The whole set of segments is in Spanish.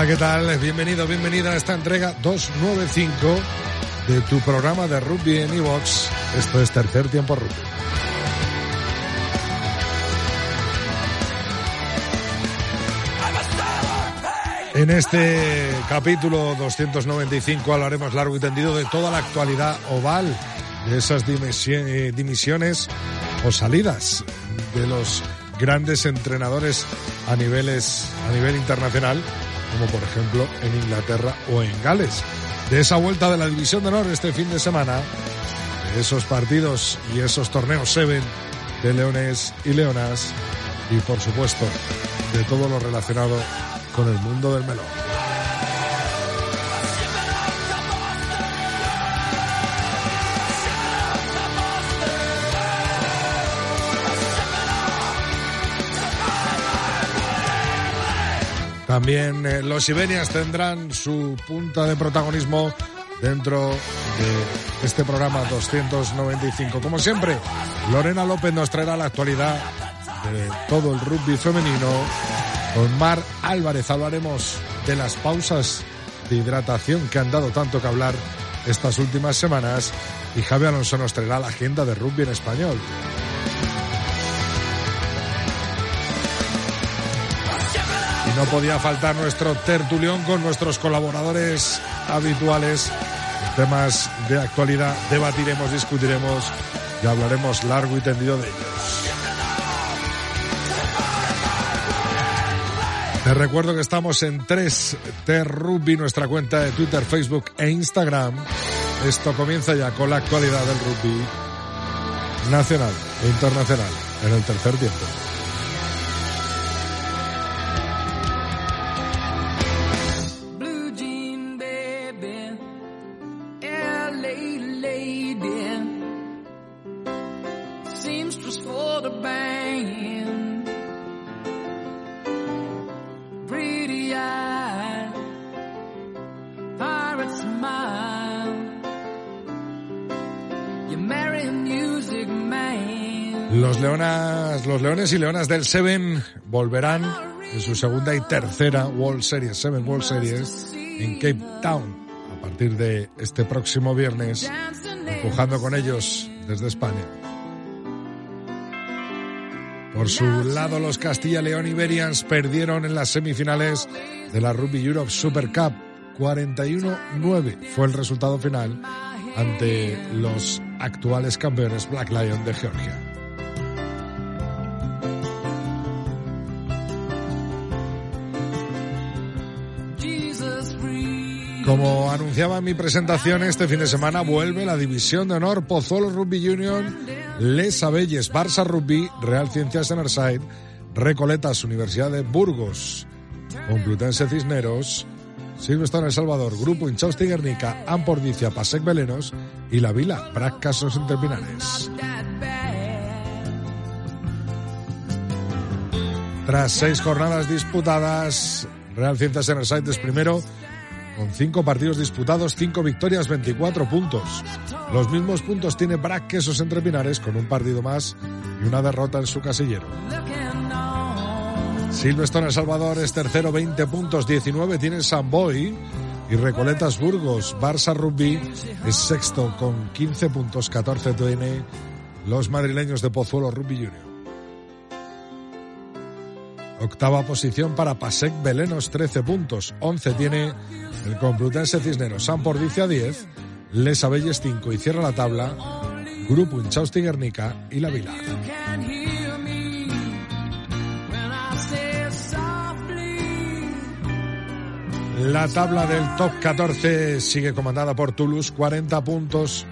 Hola, ¿qué tal? Bienvenido, bienvenida a esta entrega 295 de tu programa de rugby en iVox. Esto es Tercer Tiempo Rugby. En este capítulo 295 hablaremos largo y tendido de toda la actualidad oval, de esas eh, dimisiones o salidas de los grandes entrenadores a niveles a nivel internacional como por ejemplo en Inglaterra o en Gales. De esa vuelta de la División de Honor este fin de semana, de esos partidos y esos torneos Seven de Leones y Leonas y por supuesto de todo lo relacionado con el mundo del melón. También eh, los Ibenias tendrán su punta de protagonismo dentro de este programa 295. Como siempre, Lorena López nos traerá la actualidad de todo el rugby femenino. Con Mar Álvarez hablaremos de las pausas de hidratación que han dado tanto que hablar estas últimas semanas y Javi Alonso nos traerá la agenda de rugby en español. No podía faltar nuestro tertulión con nuestros colaboradores habituales. Temas de actualidad debatiremos, discutiremos y hablaremos largo y tendido de ellos. Te recuerdo que estamos en 3T Rugby, nuestra cuenta de Twitter, Facebook e Instagram. Esto comienza ya con la actualidad del rugby nacional e internacional en el tercer tiempo. Los leonas, los leones y leonas del Seven volverán en su segunda y tercera World Series, Seven World Series, en Cape Town, a partir de este próximo viernes, empujando con ellos desde España. Por su lado, los Castilla León Iberians perdieron en las semifinales de la Rugby Europe Super Cup. 41-9 fue el resultado final ante los actuales campeones Black Lion de Georgia. Como anunciaba en mi presentación, este fin de semana vuelve la División de Honor Pozuelo Rugby Union, Les Abelles, Barça Rugby, Real Ciencias Erside, Recoletas, Universidad de Burgos, Complutense Cisneros, Silvestre El Salvador, Grupo Inchausti Guernica, Ampordicia, Pasec Belenos y La Vila, Brac Casos Interpinares. Tras seis jornadas disputadas, Real Ciencias Erside es primero con cinco partidos disputados, cinco victorias, 24 puntos. Los mismos puntos tiene Brac Quesos Entre Pinares con un partido más y una derrota en su casillero. Silvestre El Salvador es tercero, 20 puntos, 19 tiene Samboy y Recoletas Burgos. Barça Rugby es sexto con 15 puntos, 14 tiene los madrileños de Pozuelo Rugby Junior. Octava posición para Pasec Belenos, 13 puntos. 11 tiene el Complutense Cisneros. San Pordicia, 10. Les Abelles, 5. Y cierra la tabla Grupo Inchausti Guernica y La Vila. La tabla del top 14 sigue comandada por Toulouse, 40 puntos,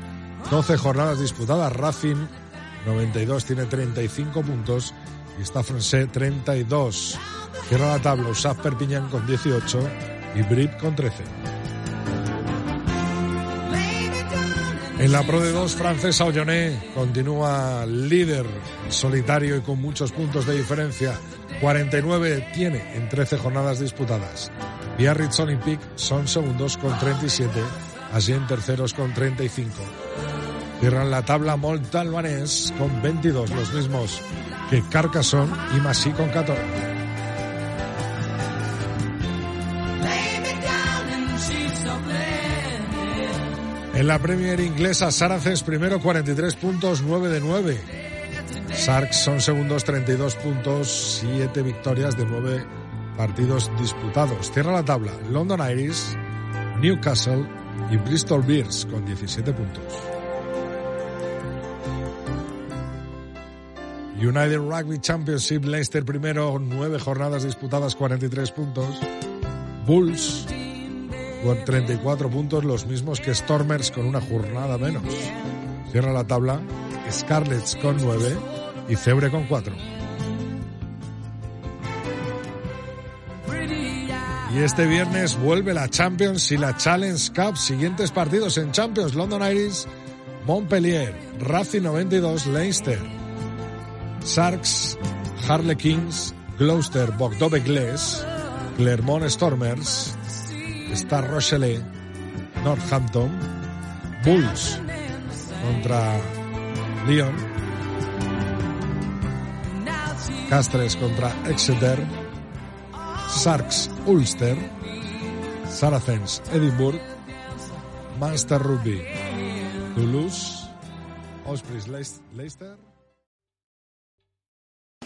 12 jornadas disputadas. Racing, 92, tiene 35 puntos está Francé 32. Cierra la tabla Usaf Perpiñán con 18 y Brip con 13. En la Pro de 2 francesa Olloné continúa líder solitario y con muchos puntos de diferencia. 49 tiene en 13 jornadas disputadas. Biarritz Olympique son segundos con 37, así en terceros con 35. Cierran la tabla Molta Albanés con 22, los mismos que Carcassonne y Masí con 14. En la Premier inglesa, Saracens primero 43 puntos, 9 de 9. Sarks son segundos 32 puntos, 7 victorias de 9 partidos disputados. Cierra la tabla London Irish, Newcastle y Bristol Bears con 17 puntos. United Rugby Championship, Leicester primero, 9 jornadas disputadas, 43 puntos. Bulls con 34 puntos, los mismos que Stormers con una jornada menos. Cierra la tabla Scarlets con 9 y Cebre con 4. Y este viernes vuelve la Champions y la Challenge Cup. Siguientes partidos en Champions: London Irish, Montpellier, Racing 92, Leicester, Sharks, Harlequins, Gloucester, Bogdove Glass, Clermont Stormers, Star Rochelle, Northampton, Bulls contra Lyon, Castres contra Exeter, Sharks Ulster, Saracens Edinburgh, Munster Rugby, Toulouse, Ospreys Leicester.